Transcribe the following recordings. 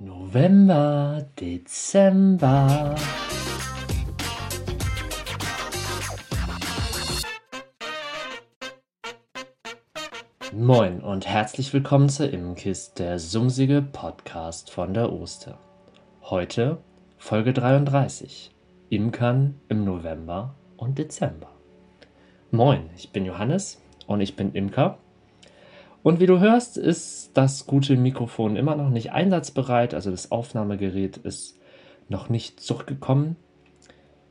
November, Dezember. Moin und herzlich willkommen zur Imkist, der sumsige Podcast von der Oster. Heute Folge 33. Imkern im November und Dezember. Moin, ich bin Johannes und ich bin Imker und wie du hörst, ist das gute Mikrofon immer noch nicht einsatzbereit. Also das Aufnahmegerät ist noch nicht zurückgekommen.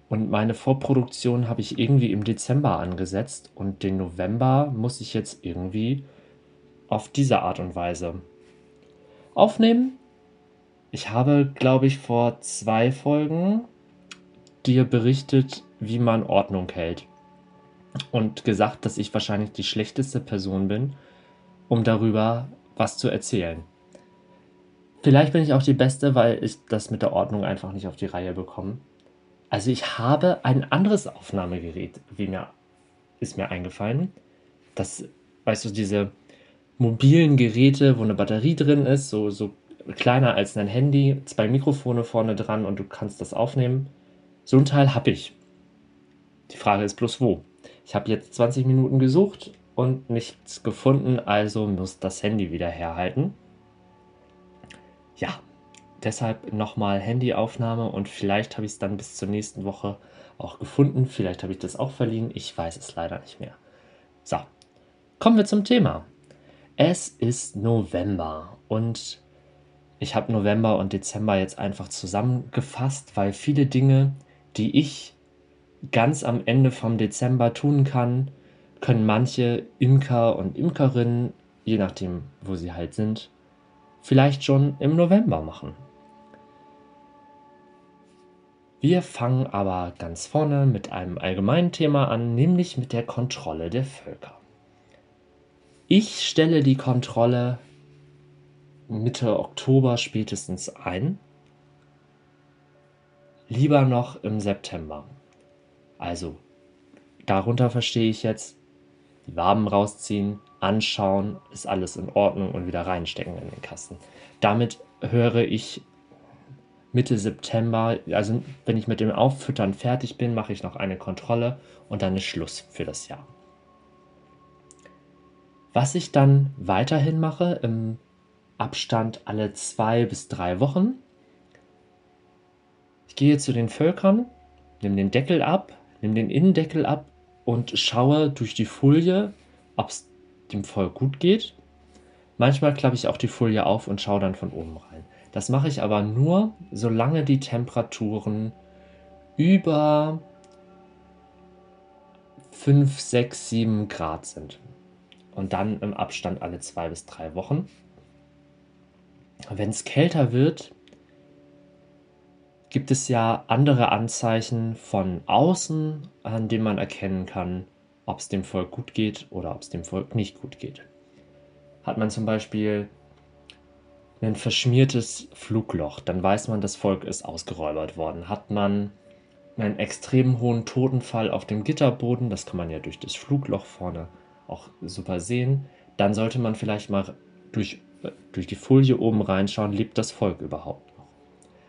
Und meine Vorproduktion habe ich irgendwie im Dezember angesetzt. Und den November muss ich jetzt irgendwie auf diese Art und Weise aufnehmen. Ich habe, glaube ich, vor zwei Folgen dir berichtet, wie man Ordnung hält. Und gesagt, dass ich wahrscheinlich die schlechteste Person bin, um darüber was zu erzählen. Vielleicht bin ich auch die Beste, weil ich das mit der Ordnung einfach nicht auf die Reihe bekomme. Also ich habe ein anderes Aufnahmegerät, wie mir ist mir eingefallen. Das, weißt du, diese mobilen Geräte, wo eine Batterie drin ist, so, so kleiner als ein Handy, zwei Mikrofone vorne dran und du kannst das aufnehmen. So ein Teil habe ich. Die Frage ist bloß wo. Ich habe jetzt 20 Minuten gesucht und nichts gefunden, also muss das Handy wieder herhalten. Ja, deshalb nochmal Handyaufnahme und vielleicht habe ich es dann bis zur nächsten Woche auch gefunden. Vielleicht habe ich das auch verliehen. Ich weiß es leider nicht mehr. So, kommen wir zum Thema. Es ist November und ich habe November und Dezember jetzt einfach zusammengefasst, weil viele Dinge, die ich ganz am Ende vom Dezember tun kann, können manche Imker und Imkerinnen, je nachdem, wo sie halt sind, vielleicht schon im November machen. Wir fangen aber ganz vorne mit einem allgemeinen Thema an, nämlich mit der Kontrolle der Völker. Ich stelle die Kontrolle Mitte Oktober spätestens ein. Lieber noch im September. Also, darunter verstehe ich jetzt die Waben rausziehen, anschauen, ist alles in Ordnung und wieder reinstecken in den Kasten. Damit höre ich Mitte September, also wenn ich mit dem Auffüttern fertig bin, mache ich noch eine Kontrolle und dann ist Schluss für das Jahr. Was ich dann weiterhin mache, im Abstand alle zwei bis drei Wochen, ich gehe zu den Völkern, nehme den Deckel ab, nehme den Innendeckel ab und schaue durch die Folie, ob es dem Volk gut geht. Manchmal klappe ich auch die Folie auf und schaue dann von oben rein. Das mache ich aber nur, solange die Temperaturen über 5, 6, 7 Grad sind. Und dann im Abstand alle zwei bis drei Wochen. Wenn es kälter wird, gibt es ja andere Anzeichen von außen, an denen man erkennen kann, ob es dem Volk gut geht oder ob es dem Volk nicht gut geht. Hat man zum Beispiel ein verschmiertes Flugloch, dann weiß man, das Volk ist ausgeräubert worden. Hat man einen extrem hohen Totenfall auf dem Gitterboden, das kann man ja durch das Flugloch vorne auch super sehen, dann sollte man vielleicht mal durch, äh, durch die Folie oben reinschauen, lebt das Volk überhaupt.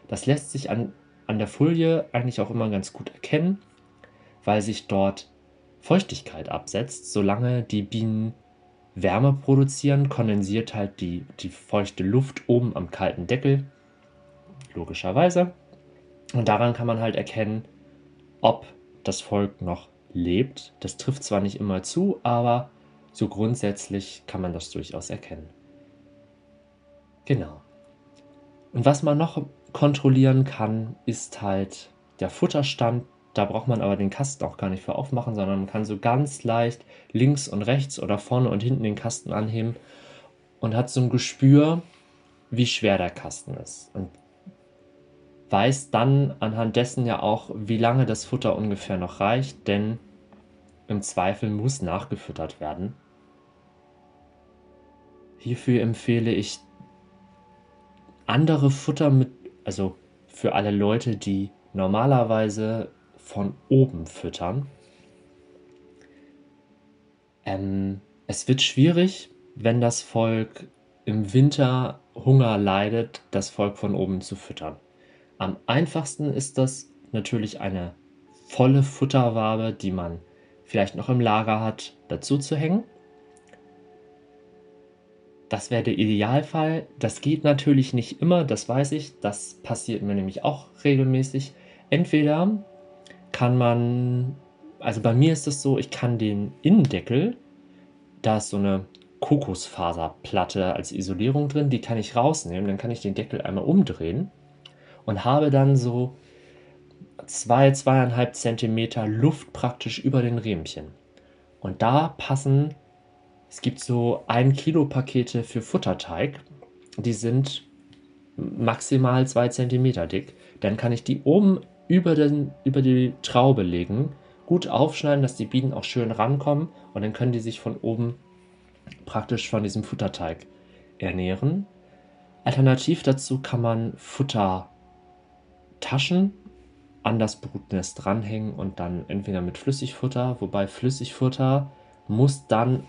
Das lässt sich an, an der Folie eigentlich auch immer ganz gut erkennen, weil sich dort Feuchtigkeit absetzt. Solange die Bienen Wärme produzieren, kondensiert halt die, die feuchte Luft oben am kalten Deckel. Logischerweise. Und daran kann man halt erkennen, ob das Volk noch lebt. Das trifft zwar nicht immer zu, aber so grundsätzlich kann man das durchaus erkennen. Genau. Und was man noch kontrollieren kann, ist halt der Futterstand. Da braucht man aber den Kasten auch gar nicht für aufmachen, sondern man kann so ganz leicht links und rechts oder vorne und hinten den Kasten anheben und hat so ein Gespür, wie schwer der Kasten ist. Und weiß dann anhand dessen ja auch, wie lange das Futter ungefähr noch reicht, denn im Zweifel muss nachgefüttert werden. Hierfür empfehle ich andere Futter mit also für alle Leute, die normalerweise von oben füttern. Ähm, es wird schwierig, wenn das Volk im Winter Hunger leidet, das Volk von oben zu füttern. Am einfachsten ist das natürlich eine volle Futterwabe, die man vielleicht noch im Lager hat, dazu zu hängen. Das wäre der Idealfall. Das geht natürlich nicht immer, das weiß ich. Das passiert mir nämlich auch regelmäßig. Entweder kann man, also bei mir ist es so, ich kann den Innendeckel, da ist so eine Kokosfaserplatte als Isolierung drin, die kann ich rausnehmen, dann kann ich den Deckel einmal umdrehen und habe dann so zwei, zweieinhalb Zentimeter Luft praktisch über den Riemchen. Und da passen, es gibt so ein Kilo Pakete für Futterteig, die sind maximal zwei Zentimeter dick. Dann kann ich die oben über, den, über die Traube legen, gut aufschneiden, dass die Bienen auch schön rankommen und dann können die sich von oben praktisch von diesem Futterteig ernähren. Alternativ dazu kann man Futtertaschen an das Brutnest dranhängen und dann entweder mit Flüssigfutter, wobei Flüssigfutter muss dann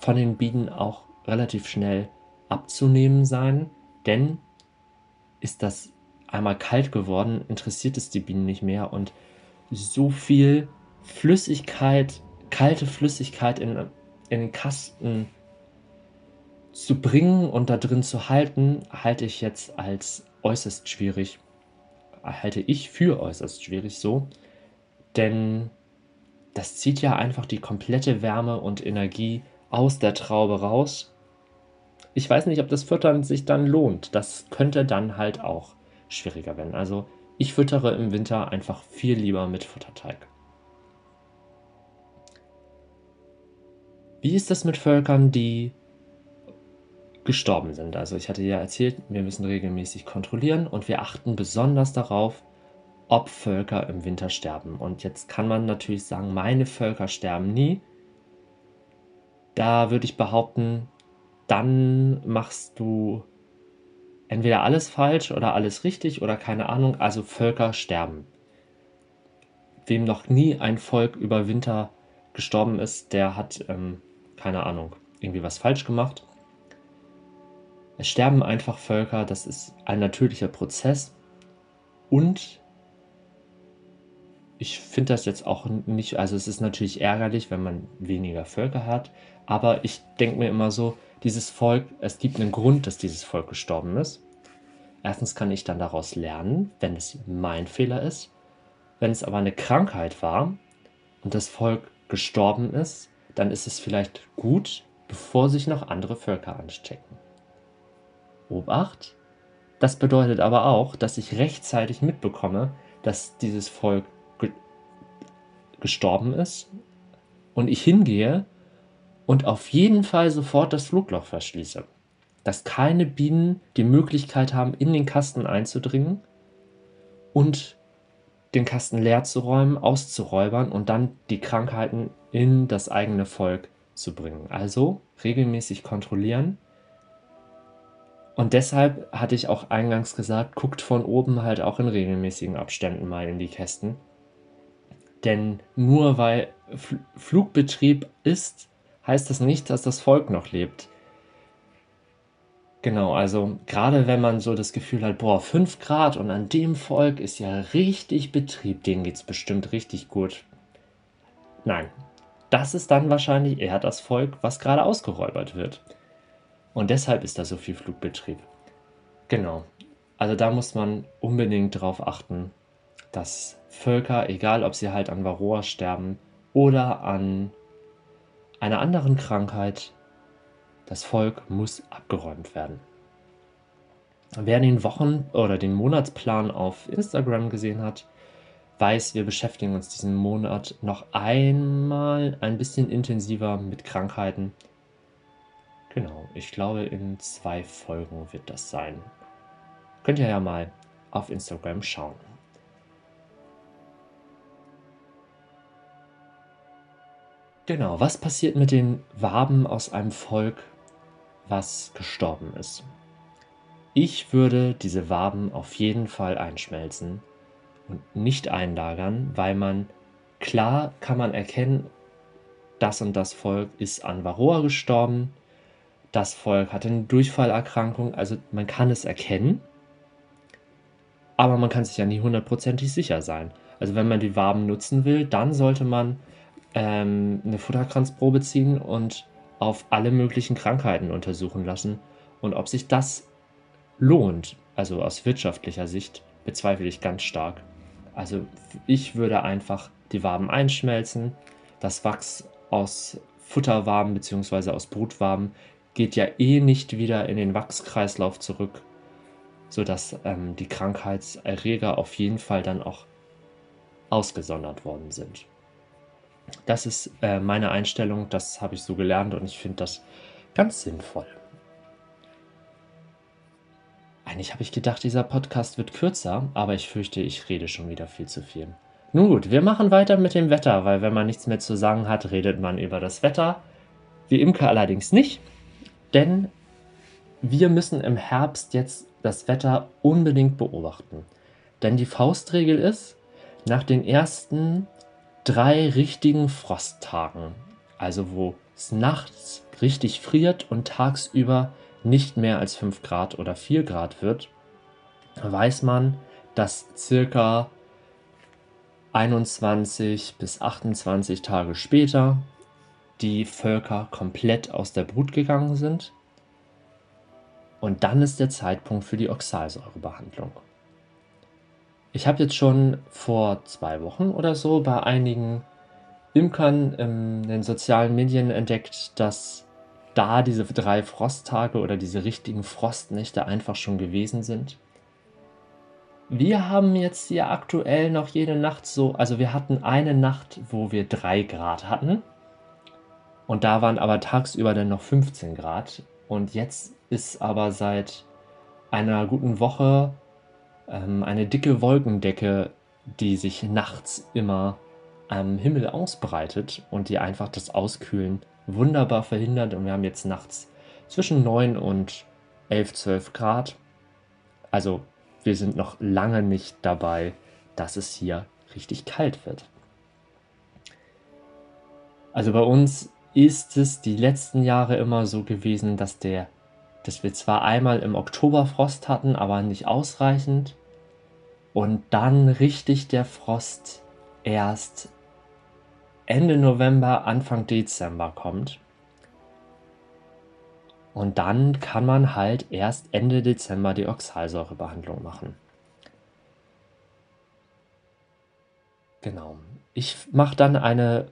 von den Bienen auch relativ schnell abzunehmen sein, denn ist das einmal kalt geworden, interessiert es die Bienen nicht mehr und so viel Flüssigkeit, kalte Flüssigkeit in, in den Kasten zu bringen und da drin zu halten, halte ich jetzt als äußerst schwierig. Halte ich für äußerst schwierig so, denn das zieht ja einfach die komplette Wärme und Energie aus der Traube raus. Ich weiß nicht, ob das Füttern sich dann lohnt. Das könnte dann halt auch schwieriger werden. Also ich füttere im Winter einfach viel lieber mit Futterteig. Wie ist das mit Völkern, die gestorben sind. Also ich hatte ja erzählt, wir müssen regelmäßig kontrollieren und wir achten besonders darauf, ob Völker im Winter sterben. Und jetzt kann man natürlich sagen, meine Völker sterben nie. Da würde ich behaupten, dann machst du entweder alles falsch oder alles richtig oder keine Ahnung. Also Völker sterben. Wem noch nie ein Volk über Winter gestorben ist, der hat, ähm, keine Ahnung, irgendwie was falsch gemacht. Es sterben einfach Völker, das ist ein natürlicher Prozess. Und ich finde das jetzt auch nicht, also es ist natürlich ärgerlich, wenn man weniger Völker hat, aber ich denke mir immer so, dieses Volk, es gibt einen Grund, dass dieses Volk gestorben ist. Erstens kann ich dann daraus lernen, wenn es mein Fehler ist. Wenn es aber eine Krankheit war und das Volk gestorben ist, dann ist es vielleicht gut, bevor sich noch andere Völker anstecken. Obacht. Das bedeutet aber auch, dass ich rechtzeitig mitbekomme, dass dieses Volk ge gestorben ist und ich hingehe und auf jeden Fall sofort das Flugloch verschließe. Dass keine Bienen die Möglichkeit haben, in den Kasten einzudringen und den Kasten leer zu räumen, auszuräubern und dann die Krankheiten in das eigene Volk zu bringen. Also regelmäßig kontrollieren und deshalb hatte ich auch eingangs gesagt, guckt von oben halt auch in regelmäßigen Abständen mal in die Kästen. Denn nur weil Fl Flugbetrieb ist, heißt das nicht, dass das Volk noch lebt. Genau, also gerade wenn man so das Gefühl hat, boah, 5 Grad und an dem Volk ist ja richtig Betrieb, denen geht es bestimmt richtig gut. Nein, das ist dann wahrscheinlich eher das Volk, was gerade ausgeräubert wird. Und deshalb ist da so viel Flugbetrieb. Genau. Also da muss man unbedingt darauf achten, dass Völker, egal ob sie halt an Varroa sterben oder an einer anderen Krankheit, das Volk muss abgeräumt werden. Wer den Wochen- oder den Monatsplan auf Instagram gesehen hat, weiß, wir beschäftigen uns diesen Monat noch einmal ein bisschen intensiver mit Krankheiten Genau, ich glaube, in zwei Folgen wird das sein. Könnt ihr ja mal auf Instagram schauen. Genau, was passiert mit den Waben aus einem Volk, was gestorben ist? Ich würde diese Waben auf jeden Fall einschmelzen und nicht einlagern, weil man klar kann man erkennen, das und das Volk ist an Varroa gestorben das Volk hatte eine Durchfallerkrankung. Also man kann es erkennen, aber man kann sich ja nie hundertprozentig sicher sein. Also wenn man die Waben nutzen will, dann sollte man ähm, eine Futterkranzprobe ziehen und auf alle möglichen Krankheiten untersuchen lassen. Und ob sich das lohnt, also aus wirtschaftlicher Sicht, bezweifle ich ganz stark. Also ich würde einfach die Waben einschmelzen. Das Wachs aus Futterwaben bzw. aus Brutwaben geht ja eh nicht wieder in den Wachskreislauf zurück, sodass ähm, die Krankheitserreger auf jeden Fall dann auch ausgesondert worden sind. Das ist äh, meine Einstellung, das habe ich so gelernt und ich finde das ganz sinnvoll. Eigentlich habe ich gedacht, dieser Podcast wird kürzer, aber ich fürchte, ich rede schon wieder viel zu viel. Nun gut, wir machen weiter mit dem Wetter, weil wenn man nichts mehr zu sagen hat, redet man über das Wetter. Wir Imker allerdings nicht, denn wir müssen im Herbst jetzt das Wetter unbedingt beobachten. Denn die Faustregel ist, nach den ersten drei richtigen Frosttagen, also wo es nachts richtig friert und tagsüber nicht mehr als 5 Grad oder 4 Grad wird, weiß man, dass circa 21 bis 28 Tage später die Völker komplett aus der Brut gegangen sind. Und dann ist der Zeitpunkt für die Oxalsäurebehandlung. Ich habe jetzt schon vor zwei Wochen oder so bei einigen Imkern in den sozialen Medien entdeckt, dass da diese drei Frosttage oder diese richtigen Frostnächte einfach schon gewesen sind. Wir haben jetzt hier aktuell noch jede Nacht so, also wir hatten eine Nacht, wo wir drei Grad hatten. Und da waren aber tagsüber dann noch 15 Grad. Und jetzt ist aber seit einer guten Woche ähm, eine dicke Wolkendecke, die sich nachts immer am Himmel ausbreitet und die einfach das Auskühlen wunderbar verhindert und wir haben jetzt nachts zwischen 9 und 11, 12 Grad. Also wir sind noch lange nicht dabei, dass es hier richtig kalt wird. Also bei uns ist es die letzten Jahre immer so gewesen, dass der dass wir zwar einmal im Oktober Frost hatten, aber nicht ausreichend und dann richtig der Frost erst Ende November, Anfang Dezember kommt. Und dann kann man halt erst Ende Dezember die Oxalsäurebehandlung machen. Genau. Ich mache dann eine,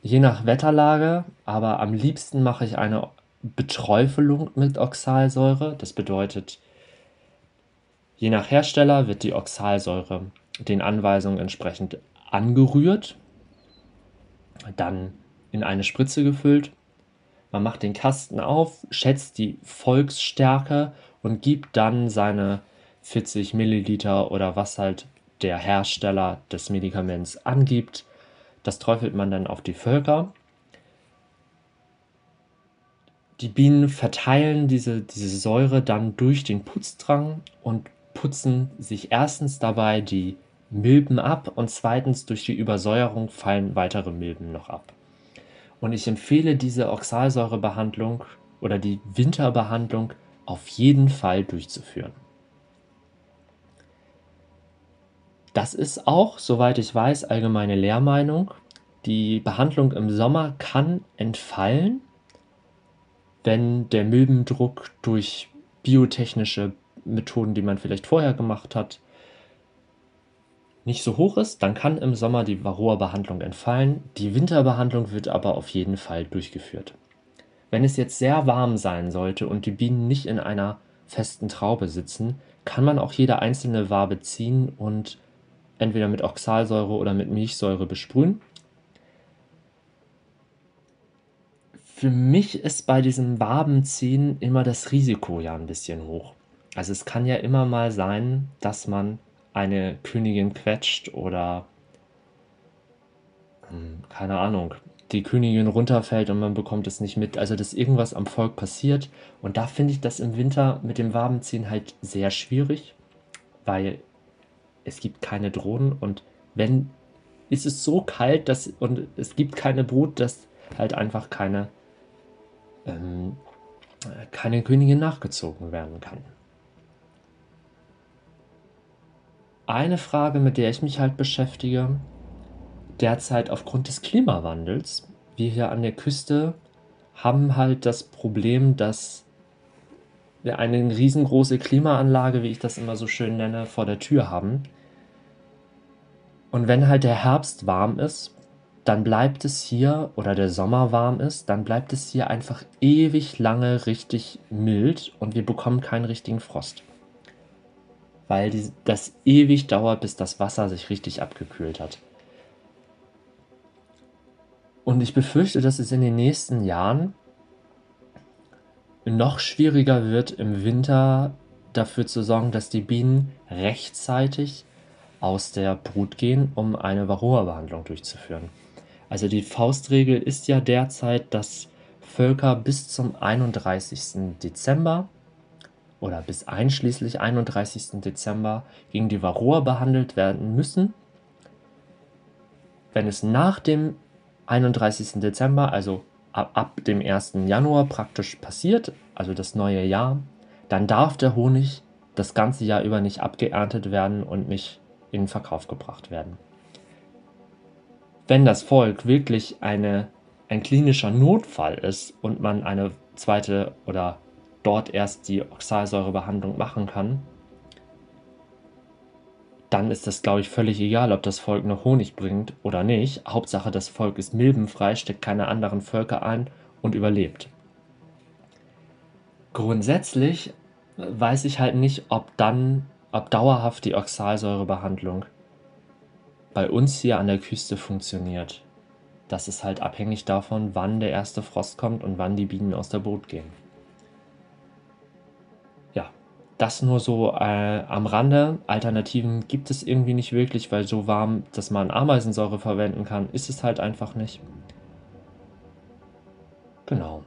je nach Wetterlage, aber am liebsten mache ich eine Beträufelung mit Oxalsäure. Das bedeutet, je nach Hersteller wird die Oxalsäure den Anweisungen entsprechend angerührt dann in eine Spritze gefüllt. Man macht den Kasten auf, schätzt die Volksstärke und gibt dann seine 40 Milliliter oder was halt der Hersteller des Medikaments angibt. Das träufelt man dann auf die Völker. Die Bienen verteilen diese, diese Säure dann durch den Putzdrang und putzen sich erstens dabei die Milben ab und zweitens durch die Übersäuerung fallen weitere Milben noch ab. Und ich empfehle diese Oxalsäurebehandlung oder die Winterbehandlung auf jeden Fall durchzuführen. Das ist auch, soweit ich weiß, allgemeine Lehrmeinung. Die Behandlung im Sommer kann entfallen, wenn der Milbendruck durch biotechnische Methoden, die man vielleicht vorher gemacht hat, nicht so hoch ist, dann kann im Sommer die Varroa-Behandlung entfallen. Die Winterbehandlung wird aber auf jeden Fall durchgeführt. Wenn es jetzt sehr warm sein sollte und die Bienen nicht in einer festen Traube sitzen, kann man auch jede einzelne Wabe ziehen und entweder mit Oxalsäure oder mit Milchsäure besprühen. Für mich ist bei diesem Wabenziehen immer das Risiko ja ein bisschen hoch. Also es kann ja immer mal sein, dass man eine Königin quetscht oder hm, keine Ahnung, die Königin runterfällt und man bekommt es nicht mit. Also, dass irgendwas am Volk passiert. Und da finde ich das im Winter mit dem Wabenziehen halt sehr schwierig, weil es gibt keine Drohnen und wenn ist es so kalt dass, und es gibt keine Brut, dass halt einfach keine, ähm, keine Königin nachgezogen werden kann. Eine Frage, mit der ich mich halt beschäftige, derzeit aufgrund des Klimawandels, wir hier an der Küste haben halt das Problem, dass wir eine riesengroße Klimaanlage, wie ich das immer so schön nenne, vor der Tür haben. Und wenn halt der Herbst warm ist, dann bleibt es hier, oder der Sommer warm ist, dann bleibt es hier einfach ewig lange richtig mild und wir bekommen keinen richtigen Frost. Weil die, das ewig dauert, bis das Wasser sich richtig abgekühlt hat. Und ich befürchte, dass es in den nächsten Jahren noch schwieriger wird, im Winter dafür zu sorgen, dass die Bienen rechtzeitig aus der Brut gehen, um eine Varroa-Behandlung durchzuführen. Also die Faustregel ist ja derzeit, dass Völker bis zum 31. Dezember oder bis einschließlich 31. Dezember gegen die Varroa behandelt werden müssen. Wenn es nach dem 31. Dezember, also ab, ab dem 1. Januar praktisch passiert, also das neue Jahr, dann darf der Honig das ganze Jahr über nicht abgeerntet werden und nicht in Verkauf gebracht werden. Wenn das Volk wirklich eine, ein klinischer Notfall ist und man eine zweite oder dort erst die Oxalsäurebehandlung machen kann, dann ist das, glaube ich, völlig egal, ob das Volk noch Honig bringt oder nicht. Hauptsache, das Volk ist milbenfrei, steckt keine anderen Völker ein und überlebt. Grundsätzlich weiß ich halt nicht, ob dann, ob dauerhaft die Oxalsäurebehandlung bei uns hier an der Küste funktioniert. Das ist halt abhängig davon, wann der erste Frost kommt und wann die Bienen aus der Boot gehen. Das nur so äh, am Rande. Alternativen gibt es irgendwie nicht wirklich, weil so warm, dass man Ameisensäure verwenden kann, ist es halt einfach nicht. Genau.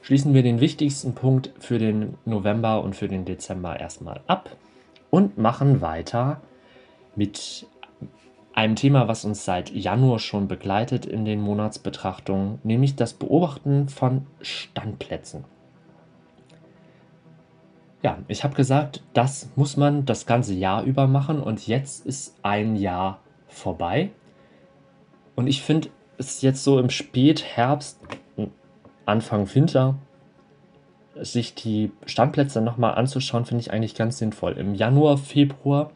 Schließen wir den wichtigsten Punkt für den November und für den Dezember erstmal ab und machen weiter mit einem Thema, was uns seit Januar schon begleitet in den Monatsbetrachtungen, nämlich das Beobachten von Standplätzen. Ja, ich habe gesagt, das muss man das ganze Jahr über machen und jetzt ist ein Jahr vorbei. Und ich finde es jetzt so im Spätherbst, Anfang Winter, sich die Standplätze nochmal anzuschauen, finde ich eigentlich ganz sinnvoll. Im Januar, Februar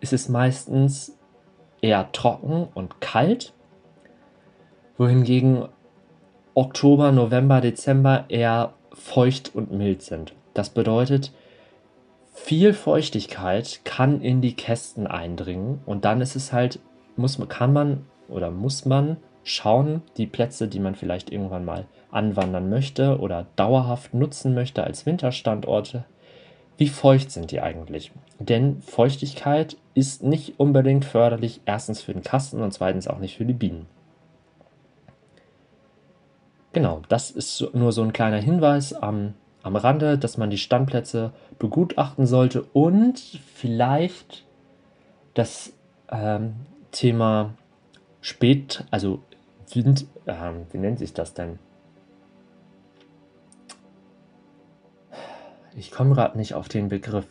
ist es meistens eher trocken und kalt, wohingegen Oktober, November, Dezember eher feucht und mild sind. Das bedeutet, viel Feuchtigkeit kann in die Kästen eindringen und dann ist es halt, muss, kann man oder muss man schauen, die Plätze, die man vielleicht irgendwann mal anwandern möchte oder dauerhaft nutzen möchte als Winterstandorte, wie feucht sind die eigentlich? Denn Feuchtigkeit ist nicht unbedingt förderlich, erstens für den Kasten und zweitens auch nicht für die Bienen. Genau, das ist nur so ein kleiner Hinweis am am Rande, dass man die Standplätze begutachten sollte und vielleicht das ähm, Thema Spät, also Wind, ähm, wie nennt sich das denn? Ich komme gerade nicht auf den Begriff.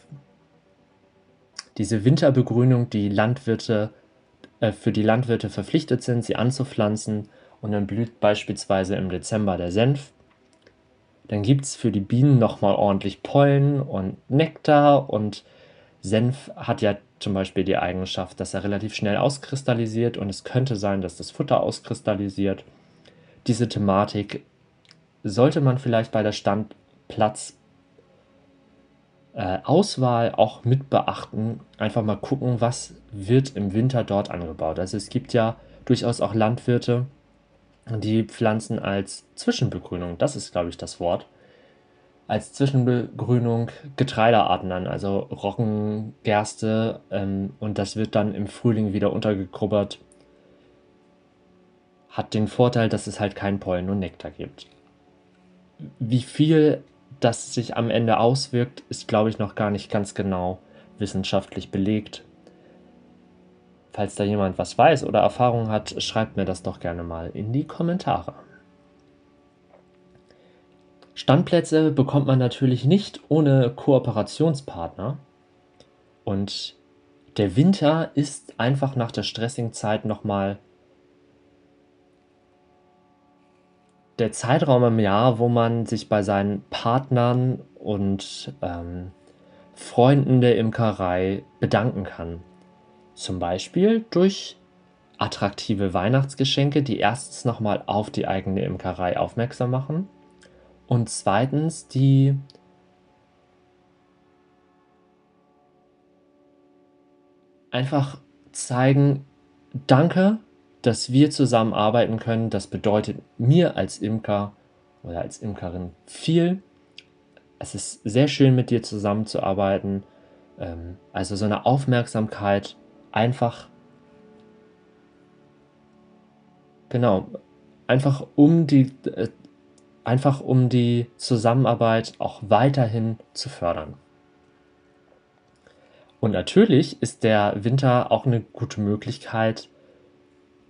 Diese Winterbegrünung, die Landwirte äh, für die Landwirte verpflichtet sind, sie anzupflanzen und dann blüht beispielsweise im Dezember der Senf dann gibt es für die Bienen nochmal ordentlich Pollen und Nektar und Senf hat ja zum Beispiel die Eigenschaft, dass er relativ schnell auskristallisiert und es könnte sein, dass das Futter auskristallisiert. Diese Thematik sollte man vielleicht bei der Standplatzauswahl äh, auch mit beachten. Einfach mal gucken, was wird im Winter dort angebaut. Also es gibt ja durchaus auch Landwirte, die Pflanzen als Zwischenbegrünung, das ist, glaube ich, das Wort, als Zwischenbegrünung Getreidearten an, also Roggen, Gerste, ähm, und das wird dann im Frühling wieder untergegrubbert. Hat den Vorteil, dass es halt keinen Pollen und Nektar gibt. Wie viel das sich am Ende auswirkt, ist, glaube ich, noch gar nicht ganz genau wissenschaftlich belegt. Falls da jemand was weiß oder Erfahrung hat, schreibt mir das doch gerne mal in die Kommentare. Standplätze bekommt man natürlich nicht ohne Kooperationspartner. Und der Winter ist einfach nach der stressigen Zeit nochmal der Zeitraum im Jahr, wo man sich bei seinen Partnern und ähm, Freunden der Imkerei bedanken kann. Zum Beispiel durch attraktive Weihnachtsgeschenke, die erstens nochmal auf die eigene Imkerei aufmerksam machen und zweitens die einfach zeigen, danke, dass wir zusammenarbeiten können. Das bedeutet mir als Imker oder als Imkerin viel. Es ist sehr schön, mit dir zusammenzuarbeiten. Ähm, also so eine Aufmerksamkeit einfach Genau. Einfach um die, äh, einfach um die Zusammenarbeit auch weiterhin zu fördern. Und natürlich ist der Winter auch eine gute Möglichkeit,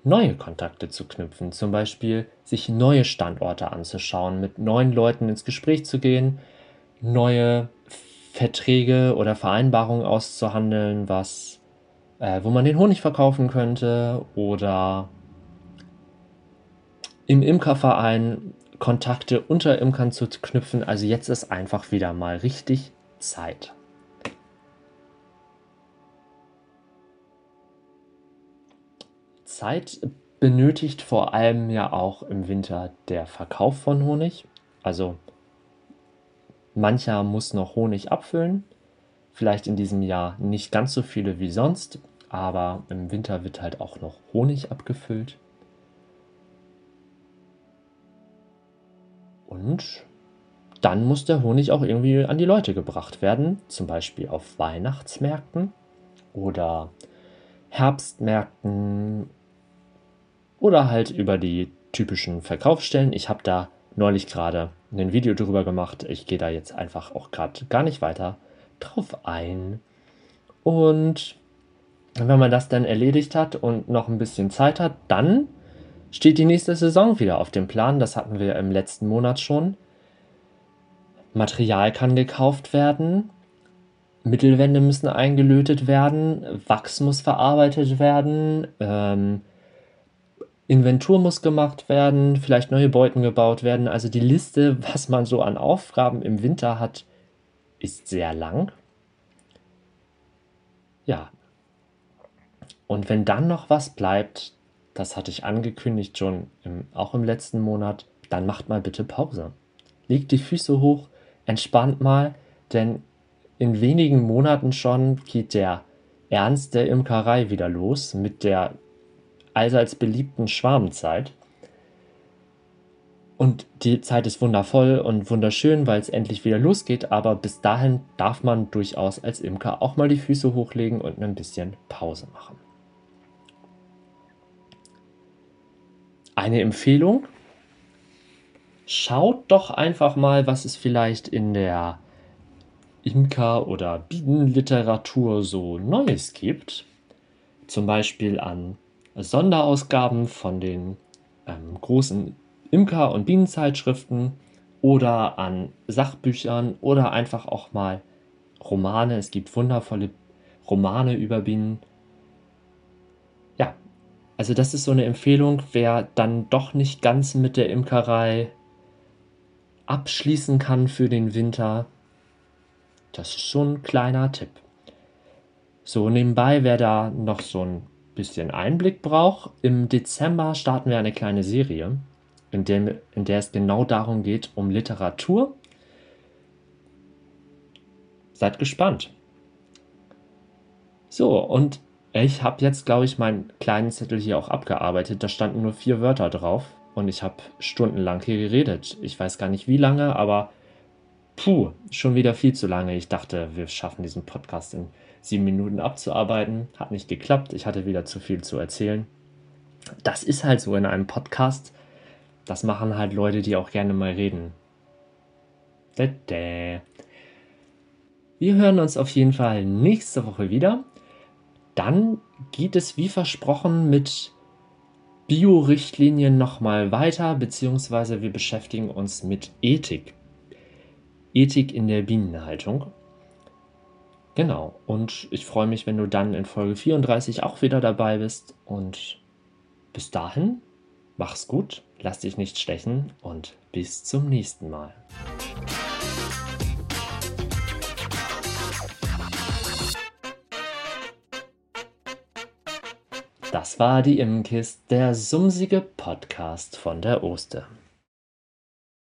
neue Kontakte zu knüpfen. Zum Beispiel sich neue Standorte anzuschauen, mit neuen Leuten ins Gespräch zu gehen, neue Verträge oder Vereinbarungen auszuhandeln, was, äh, wo man den Honig verkaufen könnte oder im Imkerverein Kontakte unter Imkern zu knüpfen. Also jetzt ist einfach wieder mal richtig Zeit. Zeit benötigt vor allem ja auch im Winter der Verkauf von Honig. Also mancher muss noch Honig abfüllen. Vielleicht in diesem Jahr nicht ganz so viele wie sonst, aber im Winter wird halt auch noch Honig abgefüllt. Und dann muss der Honig auch irgendwie an die Leute gebracht werden, zum Beispiel auf Weihnachtsmärkten oder Herbstmärkten oder halt über die typischen Verkaufsstellen. Ich habe da neulich gerade ein Video drüber gemacht. Ich gehe da jetzt einfach auch gerade gar nicht weiter drauf ein. Und wenn man das dann erledigt hat und noch ein bisschen Zeit hat, dann steht die nächste Saison wieder auf dem Plan. Das hatten wir im letzten Monat schon. Material kann gekauft werden. Mittelwände müssen eingelötet werden. Wachs muss verarbeitet werden. Ähm, Inventur muss gemacht werden. Vielleicht neue Beuten gebaut werden. Also die Liste, was man so an Aufgaben im Winter hat, ist sehr lang. Ja. Und wenn dann noch was bleibt, das hatte ich angekündigt schon im, auch im letzten Monat, dann macht mal bitte Pause. Legt die Füße hoch, entspannt mal, denn in wenigen Monaten schon geht der Ernst der Imkerei wieder los mit der allseits beliebten Schwarmzeit. Und die Zeit ist wundervoll und wunderschön, weil es endlich wieder losgeht, aber bis dahin darf man durchaus als Imker auch mal die Füße hochlegen und ein bisschen Pause machen. eine Empfehlung. Schaut doch einfach mal, was es vielleicht in der Imker- oder Bienenliteratur so Neues gibt. Zum Beispiel an Sonderausgaben von den ähm, großen Imker- und Bienenzeitschriften oder an Sachbüchern oder einfach auch mal Romane. Es gibt wundervolle Romane über Bienen. Also das ist so eine Empfehlung, wer dann doch nicht ganz mit der Imkerei abschließen kann für den Winter. Das ist so ein kleiner Tipp. So nebenbei, wer da noch so ein bisschen Einblick braucht, im Dezember starten wir eine kleine Serie, in der, in der es genau darum geht, um Literatur. Seid gespannt. So, und ich habe jetzt, glaube ich, meinen kleinen Zettel hier auch abgearbeitet. Da standen nur vier Wörter drauf und ich habe stundenlang hier geredet. Ich weiß gar nicht wie lange, aber puh, schon wieder viel zu lange. Ich dachte, wir schaffen diesen Podcast in sieben Minuten abzuarbeiten. Hat nicht geklappt. Ich hatte wieder zu viel zu erzählen. Das ist halt so in einem Podcast. Das machen halt Leute, die auch gerne mal reden. Wir hören uns auf jeden Fall nächste Woche wieder dann geht es wie versprochen mit Bio-Richtlinien nochmal weiter, beziehungsweise wir beschäftigen uns mit Ethik. Ethik in der Bienenhaltung. Genau, und ich freue mich, wenn du dann in Folge 34 auch wieder dabei bist. Und bis dahin, mach's gut, lass dich nicht stechen und bis zum nächsten Mal. Das war die Immenkist, der sumsige Podcast von der Oster.